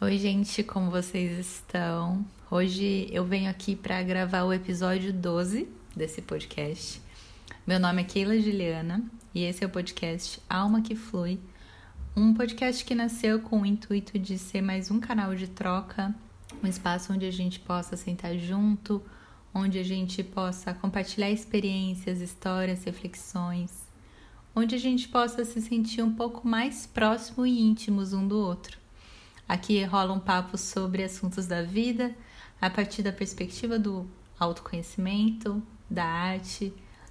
Oi, gente, como vocês estão? Hoje eu venho aqui para gravar o episódio 12 desse podcast. Meu nome é Keila Juliana e esse é o podcast Alma que Flui, um podcast que nasceu com o intuito de ser mais um canal de troca, um espaço onde a gente possa sentar junto, onde a gente possa compartilhar experiências, histórias, reflexões, onde a gente possa se sentir um pouco mais próximo e íntimos um do outro. Aqui rola um papo sobre assuntos da vida a partir da perspectiva do autoconhecimento, da arte,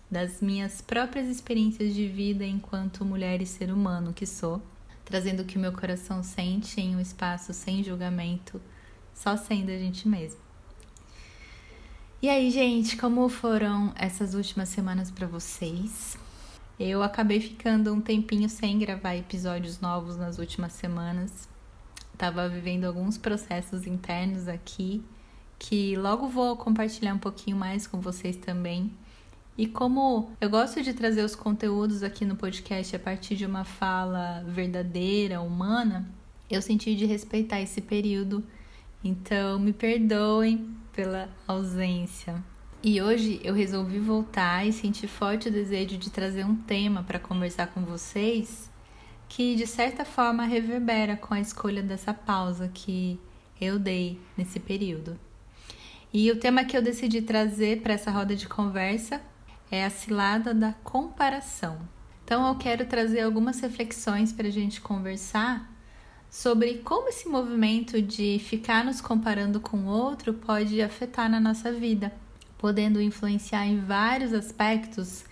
das minhas próprias experiências de vida enquanto mulher e ser humano que sou, trazendo o que o meu coração sente em um espaço sem julgamento, só sendo a gente mesmo. E aí, gente, como foram essas últimas semanas para vocês? Eu acabei ficando um tempinho sem gravar episódios novos nas últimas semanas estava vivendo alguns processos internos aqui que logo vou compartilhar um pouquinho mais com vocês também. E como eu gosto de trazer os conteúdos aqui no podcast a partir de uma fala verdadeira, humana, eu senti de respeitar esse período. Então, me perdoem pela ausência. E hoje eu resolvi voltar e senti forte o desejo de trazer um tema para conversar com vocês que de certa forma reverbera com a escolha dessa pausa que eu dei nesse período. E o tema que eu decidi trazer para essa roda de conversa é a cilada da comparação. Então eu quero trazer algumas reflexões para a gente conversar sobre como esse movimento de ficar nos comparando com o outro pode afetar na nossa vida, podendo influenciar em vários aspectos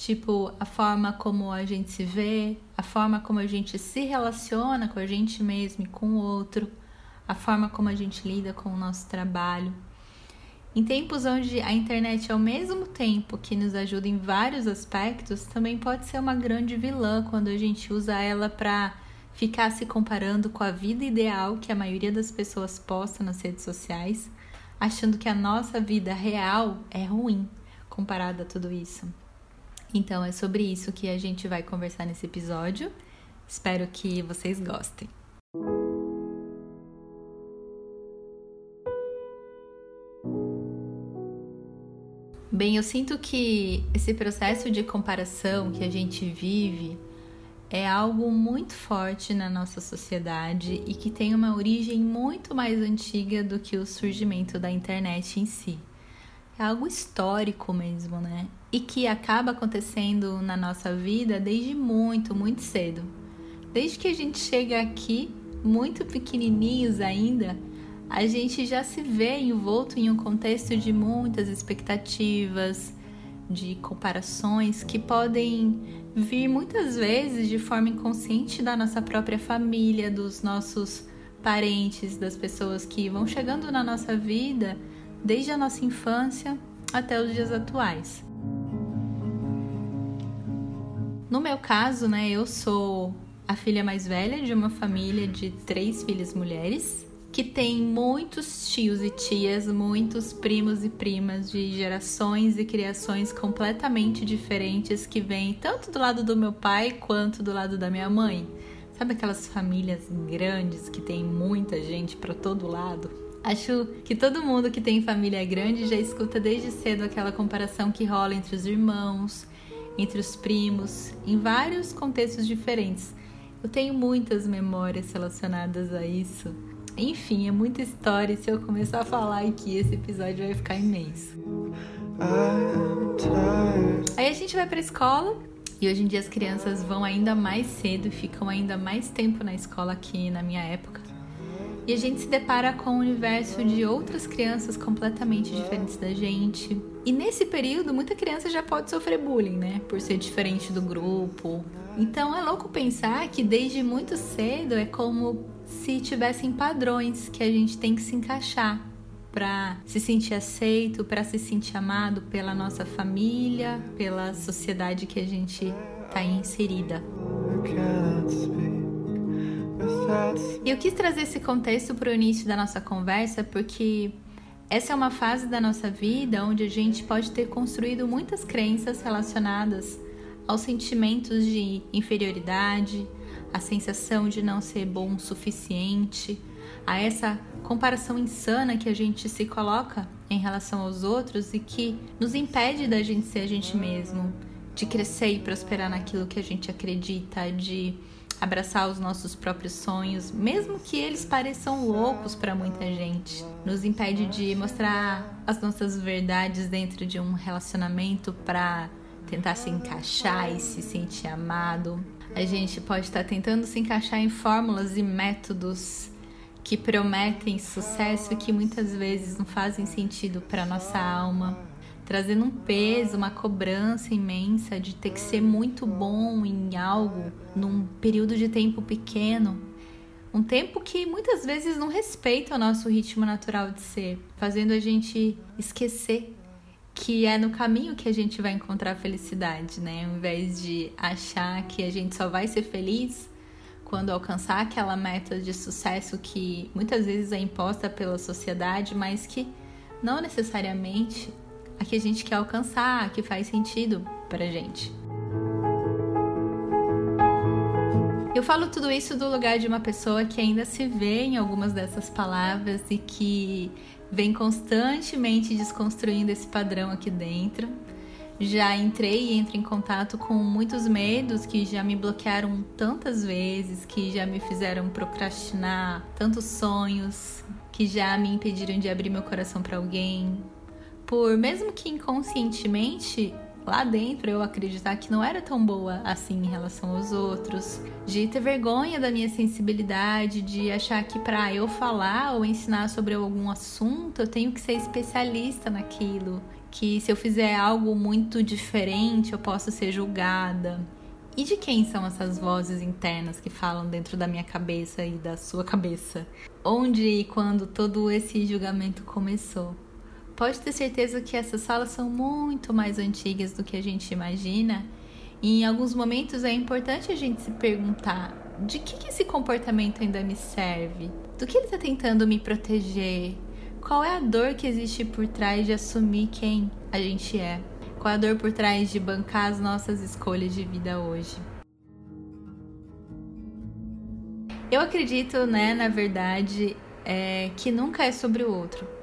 Tipo, a forma como a gente se vê, a forma como a gente se relaciona com a gente mesmo e com o outro, a forma como a gente lida com o nosso trabalho. Em tempos onde a internet, ao mesmo tempo que nos ajuda em vários aspectos, também pode ser uma grande vilã quando a gente usa ela para ficar se comparando com a vida ideal que a maioria das pessoas posta nas redes sociais, achando que a nossa vida real é ruim comparada a tudo isso. Então é sobre isso que a gente vai conversar nesse episódio. Espero que vocês gostem. Bem, eu sinto que esse processo de comparação que a gente vive é algo muito forte na nossa sociedade e que tem uma origem muito mais antiga do que o surgimento da internet em si é algo histórico mesmo, né? E que acaba acontecendo na nossa vida desde muito, muito cedo. Desde que a gente chega aqui, muito pequenininhos ainda, a gente já se vê envolto em um contexto de muitas expectativas, de comparações que podem vir muitas vezes de forma inconsciente da nossa própria família, dos nossos parentes, das pessoas que vão chegando na nossa vida desde a nossa infância até os dias atuais. No meu caso, né, eu sou a filha mais velha de uma família de três filhas mulheres que tem muitos tios e tias, muitos primos e primas de gerações e criações completamente diferentes que vêm tanto do lado do meu pai quanto do lado da minha mãe. Sabe aquelas famílias grandes que tem muita gente para todo lado? Acho que todo mundo que tem família grande já escuta desde cedo aquela comparação que rola entre os irmãos, entre os primos, em vários contextos diferentes. Eu tenho muitas memórias relacionadas a isso. Enfim, é muita história e se eu começar a falar aqui, esse episódio vai ficar imenso. Aí a gente vai para a escola e hoje em dia as crianças vão ainda mais cedo ficam ainda mais tempo na escola aqui na minha época e a gente se depara com um universo de outras crianças completamente diferentes da gente. E nesse período, muita criança já pode sofrer bullying, né? Por ser diferente do grupo. Então é louco pensar que desde muito cedo é como se tivessem padrões que a gente tem que se encaixar para se sentir aceito, para se sentir amado pela nossa família, pela sociedade que a gente está inserida. E eu quis trazer esse contexto para o início da nossa conversa porque essa é uma fase da nossa vida onde a gente pode ter construído muitas crenças relacionadas aos sentimentos de inferioridade, a sensação de não ser bom o suficiente, a essa comparação insana que a gente se coloca em relação aos outros e que nos impede da gente ser a gente mesmo, de crescer e prosperar naquilo que a gente acredita, de abraçar os nossos próprios sonhos, mesmo que eles pareçam loucos para muita gente. Nos impede de mostrar as nossas verdades dentro de um relacionamento para tentar se encaixar e se sentir amado. A gente pode estar tentando se encaixar em fórmulas e métodos que prometem sucesso e que muitas vezes não fazem sentido para nossa alma, trazendo um peso, uma cobrança imensa de ter que ser muito bom em algo num período de tempo pequeno. Um tempo que muitas vezes não respeita o nosso ritmo natural de ser, fazendo a gente esquecer que é no caminho que a gente vai encontrar felicidade, né? Ao invés de achar que a gente só vai ser feliz quando alcançar aquela meta de sucesso que muitas vezes é imposta pela sociedade, mas que não necessariamente a que a gente quer alcançar, que faz sentido pra gente. Eu falo tudo isso do lugar de uma pessoa que ainda se vê em algumas dessas palavras e que vem constantemente desconstruindo esse padrão aqui dentro já entrei e entro em contato com muitos medos que já me bloquearam tantas vezes, que já me fizeram procrastinar tantos sonhos, que já me impediram de abrir meu coração para alguém. Por mesmo que inconscientemente lá dentro eu acreditar que não era tão boa assim em relação aos outros, de ter vergonha da minha sensibilidade, de achar que para eu falar ou ensinar sobre algum assunto eu tenho que ser especialista naquilo que se eu fizer algo muito diferente eu posso ser julgada. E de quem são essas vozes internas que falam dentro da minha cabeça e da sua cabeça? Onde e quando todo esse julgamento começou? Pode ter certeza que essas falas são muito mais antigas do que a gente imagina. E em alguns momentos é importante a gente se perguntar: de que, que esse comportamento ainda me serve? Do que ele está tentando me proteger? Qual é a dor que existe por trás de assumir quem a gente é? Qual é a dor por trás de bancar as nossas escolhas de vida hoje? Eu acredito, né, na verdade, é, que nunca é sobre o outro.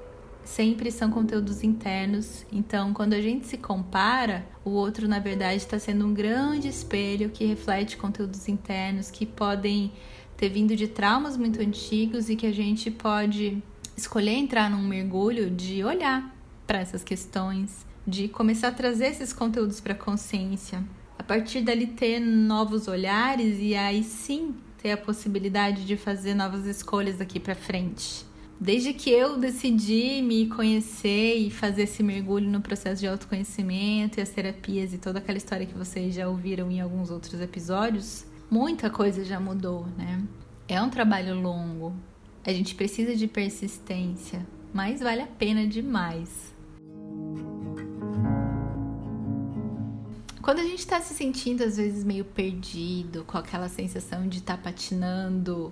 Sempre são conteúdos internos. Então, quando a gente se compara, o outro, na verdade, está sendo um grande espelho que reflete conteúdos internos que podem ter vindo de traumas muito antigos e que a gente pode escolher entrar num mergulho de olhar para essas questões, de começar a trazer esses conteúdos para a consciência. A partir dali ter novos olhares e aí sim ter a possibilidade de fazer novas escolhas daqui para frente. Desde que eu decidi me conhecer e fazer esse mergulho no processo de autoconhecimento e as terapias e toda aquela história que vocês já ouviram em alguns outros episódios, muita coisa já mudou, né? É um trabalho longo, a gente precisa de persistência, mas vale a pena demais. Quando a gente está se sentindo às vezes meio perdido, com aquela sensação de estar tá patinando,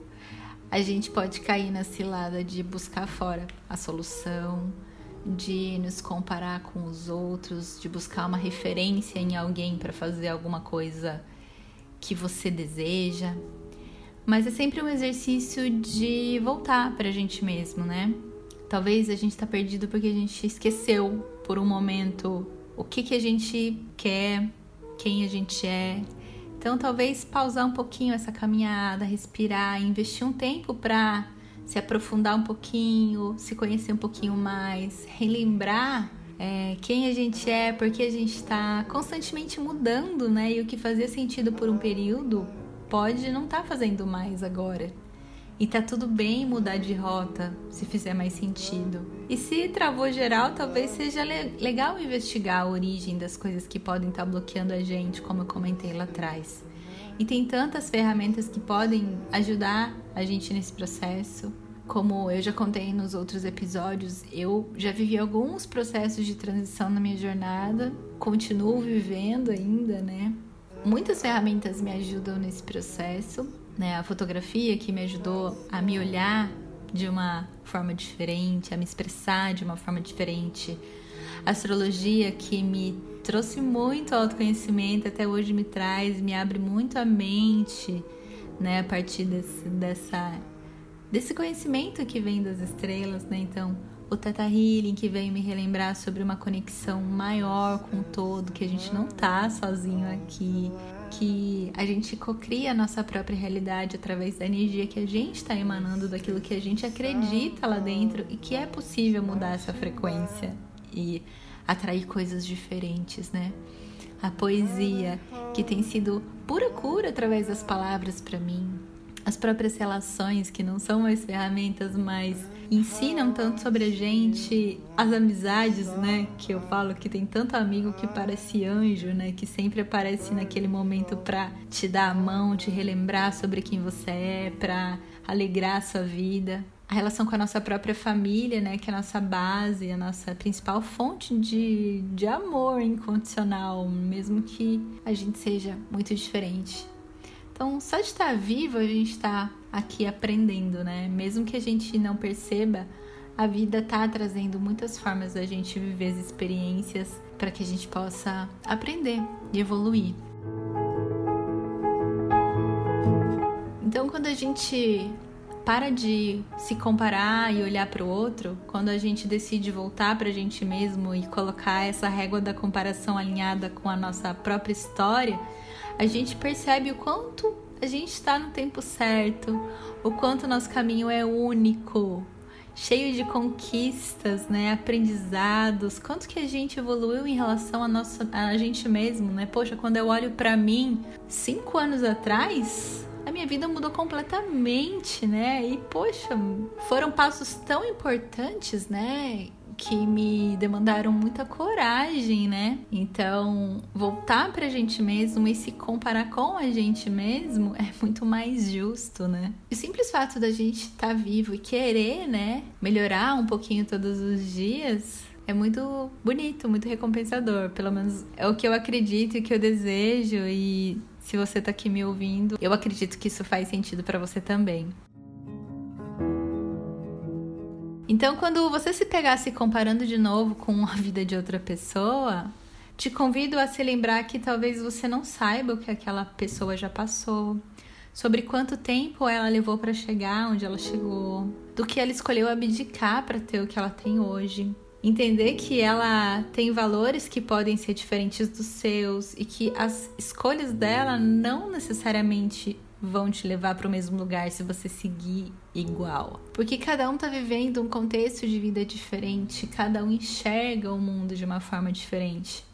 a gente pode cair na cilada de buscar fora a solução, de nos comparar com os outros, de buscar uma referência em alguém para fazer alguma coisa que você deseja. Mas é sempre um exercício de voltar para a gente mesmo, né? Talvez a gente está perdido porque a gente esqueceu por um momento o que, que a gente quer, quem a gente é. Então, talvez pausar um pouquinho essa caminhada, respirar, investir um tempo para se aprofundar um pouquinho, se conhecer um pouquinho mais, relembrar é, quem a gente é, porque a gente está constantemente mudando, né? E o que fazia sentido por um período pode não estar tá fazendo mais agora. E tá tudo bem mudar de rota se fizer mais sentido. E se travou geral, talvez seja le legal investigar a origem das coisas que podem estar tá bloqueando a gente, como eu comentei lá atrás. E tem tantas ferramentas que podem ajudar a gente nesse processo. Como eu já contei nos outros episódios, eu já vivi alguns processos de transição na minha jornada, continuo vivendo ainda, né? muitas ferramentas me ajudam nesse processo, né? A fotografia que me ajudou a me olhar de uma forma diferente, a me expressar de uma forma diferente. A astrologia que me trouxe muito autoconhecimento, até hoje me traz, me abre muito a mente, né, a partir desse, dessa desse conhecimento que vem das estrelas, né? Então, o Teta Healing que vem me relembrar sobre uma conexão maior com o todo, que a gente não tá sozinho aqui, que a gente cocria a nossa própria realidade através da energia que a gente está emanando, daquilo que a gente acredita lá dentro e que é possível mudar essa frequência e atrair coisas diferentes, né? A poesia, que tem sido pura cura através das palavras para mim, as próprias relações, que não são mais ferramentas, mas ensinam tanto sobre a gente, as amizades, né? Que eu falo que tem tanto amigo que parece anjo, né? Que sempre aparece naquele momento para te dar a mão, te relembrar sobre quem você é, para alegrar a sua vida. A relação com a nossa própria família, né? Que é a nossa base, a nossa principal fonte de, de amor incondicional, mesmo que a gente seja muito diferente. Então, só de estar vivo, a gente está aqui aprendendo, né? Mesmo que a gente não perceba, a vida tá trazendo muitas formas da gente viver as experiências para que a gente possa aprender e evoluir. Então, quando a gente para de se comparar e olhar para o outro, quando a gente decide voltar para a gente mesmo e colocar essa régua da comparação alinhada com a nossa própria história, a gente percebe o quanto a gente está no tempo certo, o quanto nosso caminho é único, cheio de conquistas, né, aprendizados, quanto que a gente evoluiu em relação a nossa a gente mesmo, né? Poxa, quando eu olho para mim cinco anos atrás, a minha vida mudou completamente, né? E poxa, foram passos tão importantes, né? Que me demandaram muita coragem, né? Então, voltar pra gente mesmo e se comparar com a gente mesmo é muito mais justo, né? O simples fato da gente estar tá vivo e querer, né, melhorar um pouquinho todos os dias é muito bonito, muito recompensador. Pelo menos é o que eu acredito e o que eu desejo. E se você tá aqui me ouvindo, eu acredito que isso faz sentido para você também. Então, quando você se pegar se comparando de novo com a vida de outra pessoa, te convido a se lembrar que talvez você não saiba o que aquela pessoa já passou, sobre quanto tempo ela levou para chegar onde ela chegou, do que ela escolheu abdicar para ter o que ela tem hoje. Entender que ela tem valores que podem ser diferentes dos seus e que as escolhas dela não necessariamente vão te levar para o mesmo lugar se você seguir igual. Porque cada um tá vivendo um contexto de vida diferente, cada um enxerga o mundo de uma forma diferente.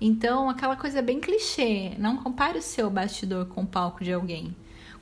Então, aquela coisa bem clichê, não compare o seu bastidor com o palco de alguém.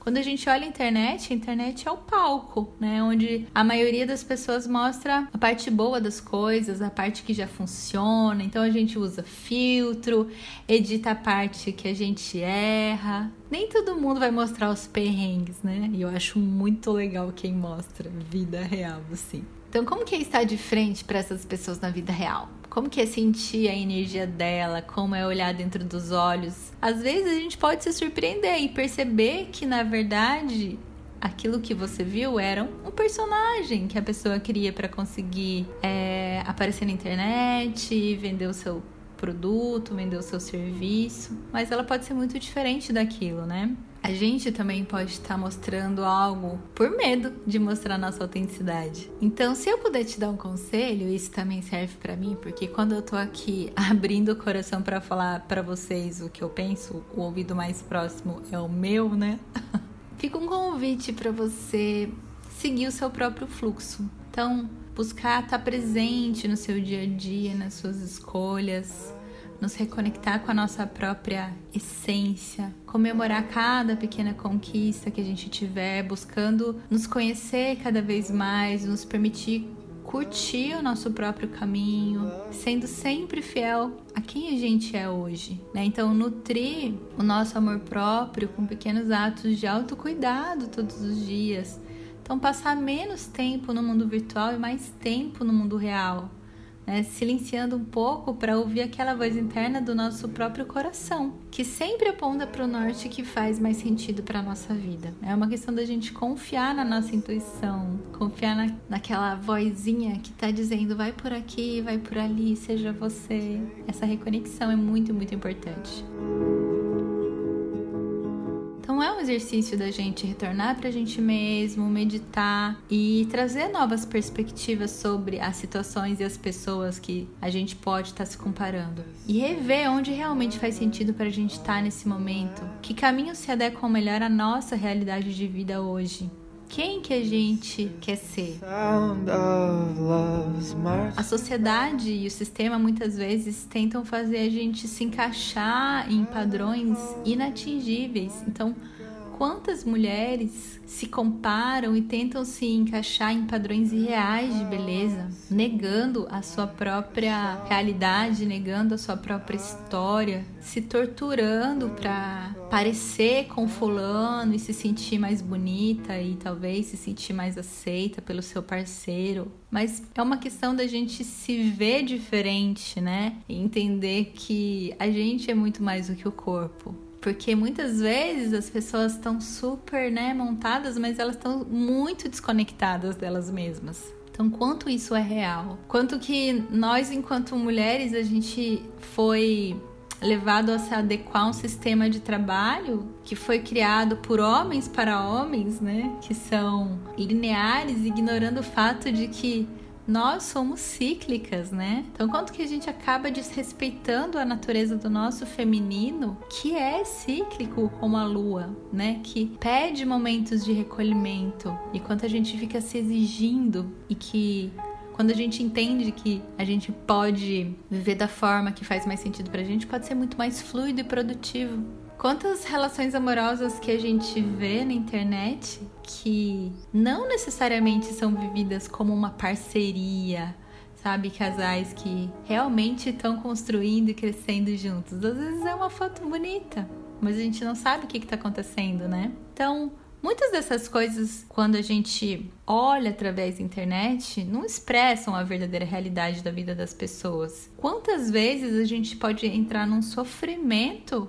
Quando a gente olha a internet, a internet é o palco, né? Onde a maioria das pessoas mostra a parte boa das coisas, a parte que já funciona. Então a gente usa filtro, edita a parte que a gente erra. Nem todo mundo vai mostrar os perrengues, né? E eu acho muito legal quem mostra vida real, assim. Então, como que é estar de frente para essas pessoas na vida real? Como que é sentir a energia dela, como é olhar dentro dos olhos. Às vezes a gente pode se surpreender e perceber que na verdade aquilo que você viu era um personagem que a pessoa queria para conseguir é, aparecer na internet, vender o seu produto, vender o seu serviço, mas ela pode ser muito diferente daquilo, né? A gente também pode estar mostrando algo por medo de mostrar nossa autenticidade. Então, se eu puder te dar um conselho, isso também serve para mim, porque quando eu tô aqui abrindo o coração para falar para vocês o que eu penso, o ouvido mais próximo é o meu, né? Fica um convite para você seguir o seu próprio fluxo. Então, buscar estar presente no seu dia a dia, nas suas escolhas, nos reconectar com a nossa própria essência, comemorar cada pequena conquista que a gente tiver, buscando nos conhecer cada vez mais, nos permitir curtir o nosso próprio caminho, sendo sempre fiel a quem a gente é hoje, né? Então, nutrir o nosso amor próprio com pequenos atos de autocuidado todos os dias. Então, passar menos tempo no mundo virtual e mais tempo no mundo real né, silenciando um pouco para ouvir aquela voz interna do nosso próprio coração, que sempre aponta para o norte que faz mais sentido para a nossa vida. É uma questão da gente confiar na nossa intuição, confiar na, naquela vozinha que está dizendo vai por aqui, vai por ali, seja você. Essa reconexão é muito, muito importante. Então é um exercício da gente retornar para a gente mesmo, meditar e trazer novas perspectivas sobre as situações e as pessoas que a gente pode estar tá se comparando. E rever onde realmente faz sentido para a gente estar tá nesse momento, que caminhos se adequam melhor à nossa realidade de vida hoje. Quem que a gente quer ser? A sociedade e o sistema muitas vezes tentam fazer a gente se encaixar em padrões inatingíveis. Então, quantas mulheres se comparam e tentam se encaixar em padrões irreais de beleza, negando a sua própria realidade, negando a sua própria história, se torturando para parecer com fulano e se sentir mais bonita e talvez se sentir mais aceita pelo seu parceiro. Mas é uma questão da gente se ver diferente, né? E entender que a gente é muito mais do que o corpo porque muitas vezes as pessoas estão super, né, montadas, mas elas estão muito desconectadas delas mesmas. Então, quanto isso é real? Quanto que nós, enquanto mulheres, a gente foi levado a se adequar a um sistema de trabalho que foi criado por homens para homens, né? Que são lineares, ignorando o fato de que nós somos cíclicas, né? Então, quanto que a gente acaba desrespeitando a natureza do nosso feminino, que é cíclico como a lua, né? Que pede momentos de recolhimento. E quanto a gente fica se exigindo e que quando a gente entende que a gente pode viver da forma que faz mais sentido pra gente, pode ser muito mais fluido e produtivo. Quantas relações amorosas que a gente vê na internet que não necessariamente são vividas como uma parceria, sabe? Casais que realmente estão construindo e crescendo juntos. Às vezes é uma foto bonita, mas a gente não sabe o que está acontecendo, né? Então, muitas dessas coisas, quando a gente olha através da internet, não expressam a verdadeira realidade da vida das pessoas. Quantas vezes a gente pode entrar num sofrimento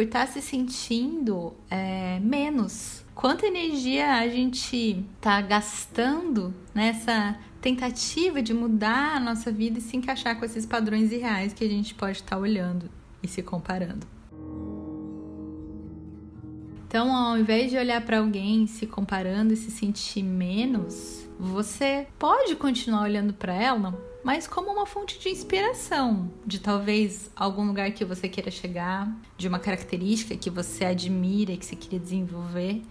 por estar tá se sentindo é, menos. Quanta energia a gente está gastando nessa tentativa de mudar a nossa vida e se encaixar com esses padrões irreais que a gente pode estar tá olhando e se comparando. Então, ao invés de olhar para alguém se comparando e se sentir menos, você pode continuar olhando para ela mas como uma fonte de inspiração, de talvez algum lugar que você queira chegar, de uma característica que você admira que você queria desenvolver.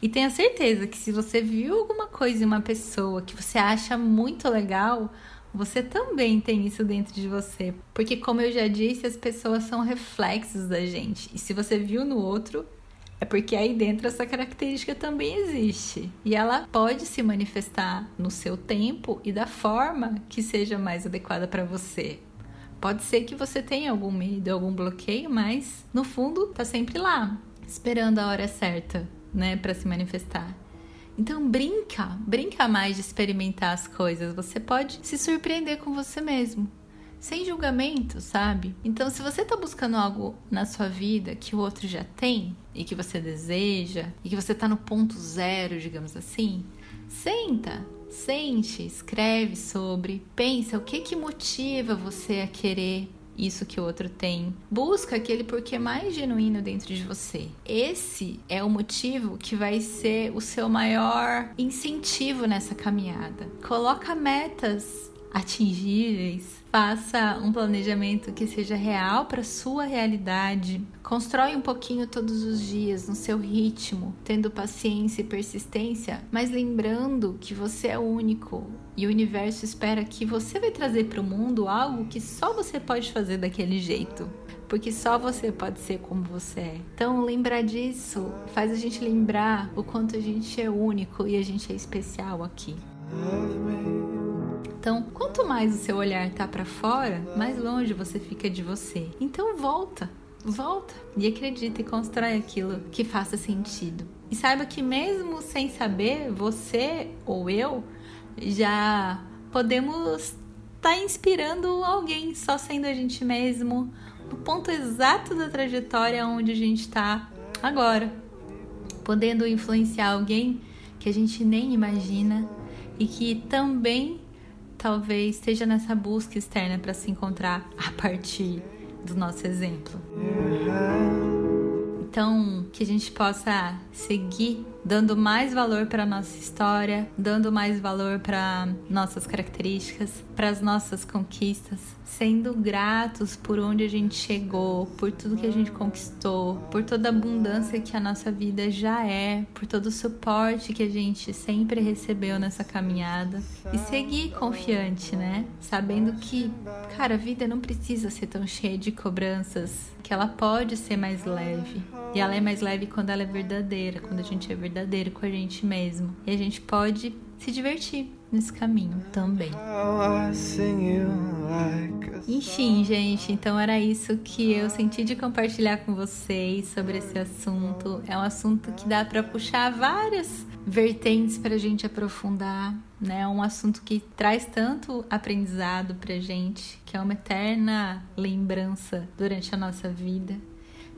E tenha certeza que se você viu alguma coisa em uma pessoa que você acha muito legal, você também tem isso dentro de você. Porque, como eu já disse, as pessoas são reflexos da gente. E se você viu no outro, é porque aí dentro essa característica também existe. E ela pode se manifestar no seu tempo e da forma que seja mais adequada para você. Pode ser que você tenha algum medo, algum bloqueio, mas no fundo tá sempre lá, esperando a hora certa, né, para se manifestar. Então brinca, brinca mais de experimentar as coisas. Você pode se surpreender com você mesmo sem julgamento, sabe? Então, se você tá buscando algo na sua vida que o outro já tem e que você deseja e que você tá no ponto zero, digamos assim, senta, sente, escreve sobre, pensa o que que motiva você a querer isso que o outro tem. Busca aquele porquê mais genuíno dentro de você. Esse é o motivo que vai ser o seu maior incentivo nessa caminhada. Coloca metas atingíveis, faça um planejamento que seja real para sua realidade. Constrói um pouquinho todos os dias no seu ritmo, tendo paciência e persistência, mas lembrando que você é único e o universo espera que você vai trazer para o mundo algo que só você pode fazer daquele jeito porque só você pode ser como você é. Então, lembrar disso faz a gente lembrar o quanto a gente é único e a gente é especial aqui. Então, quanto mais o seu olhar tá para fora, mais longe você fica de você. Então, volta, volta e acredita e constrói aquilo que faça sentido. E saiba que mesmo sem saber, você ou eu já podemos estar tá inspirando alguém só sendo a gente mesmo no ponto exato da trajetória onde a gente está agora, podendo influenciar alguém que a gente nem imagina e que também talvez esteja nessa busca externa para se encontrar a partir do nosso exemplo. Então, que a gente possa seguir dando mais valor para nossa história, dando mais valor para nossas características, para as nossas conquistas, sendo gratos por onde a gente chegou, por tudo que a gente conquistou, por toda a abundância que a nossa vida já é, por todo o suporte que a gente sempre recebeu nessa caminhada e seguir confiante, né? Sabendo que, cara, a vida não precisa ser tão cheia de cobranças, que ela pode ser mais leve. E ela é mais leve quando ela é verdadeira, quando a gente é verdadeiro com a gente mesmo. E a gente pode se divertir nesse caminho também. Enfim, gente, então era isso que eu senti de compartilhar com vocês sobre esse assunto. É um assunto que dá para puxar várias vertentes para a gente aprofundar, né? É um assunto que traz tanto aprendizado para gente, que é uma eterna lembrança durante a nossa vida.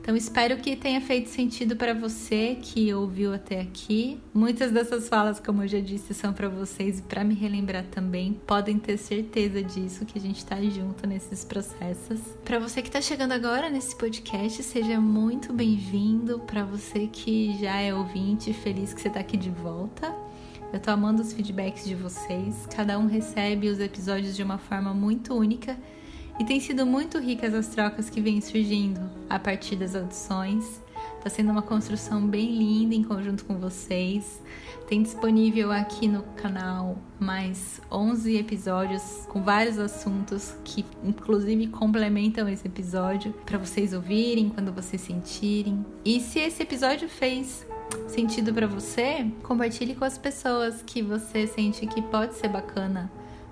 Então espero que tenha feito sentido para você que ouviu até aqui. Muitas dessas falas, como eu já disse, são para vocês e para me relembrar também. Podem ter certeza disso que a gente está junto nesses processos. Para você que está chegando agora nesse podcast, seja muito bem-vindo. Para você que já é ouvinte, feliz que você está aqui de volta. Eu tô amando os feedbacks de vocês. Cada um recebe os episódios de uma forma muito única e tem sido muito ricas as trocas que vêm surgindo a partir das audições. Está sendo uma construção bem linda em conjunto com vocês. Tem disponível aqui no canal mais 11 episódios com vários assuntos que, inclusive, complementam esse episódio para vocês ouvirem quando vocês sentirem. E se esse episódio fez sentido para você, compartilhe com as pessoas que você sente que pode ser bacana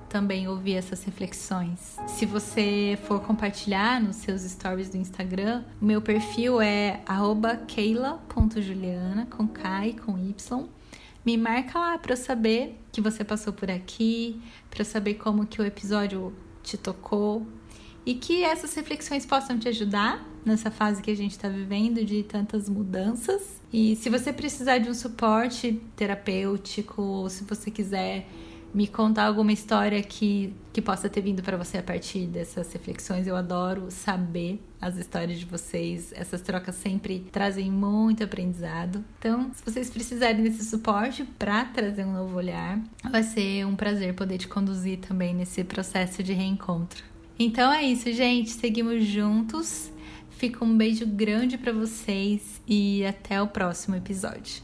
também ouvir essas reflexões. Se você for compartilhar nos seus stories do Instagram, o meu perfil é keila.juliana, com K e com Y. Me marca lá para eu saber que você passou por aqui, para eu saber como que o episódio te tocou e que essas reflexões possam te ajudar nessa fase que a gente está vivendo de tantas mudanças. E se você precisar de um suporte terapêutico, ou se você quiser me contar alguma história que, que possa ter vindo para você a partir dessas reflexões. Eu adoro saber as histórias de vocês. Essas trocas sempre trazem muito aprendizado. Então, se vocês precisarem desse suporte para trazer um novo olhar, vai ser um prazer poder te conduzir também nesse processo de reencontro. Então é isso, gente. Seguimos juntos. Fica um beijo grande para vocês e até o próximo episódio.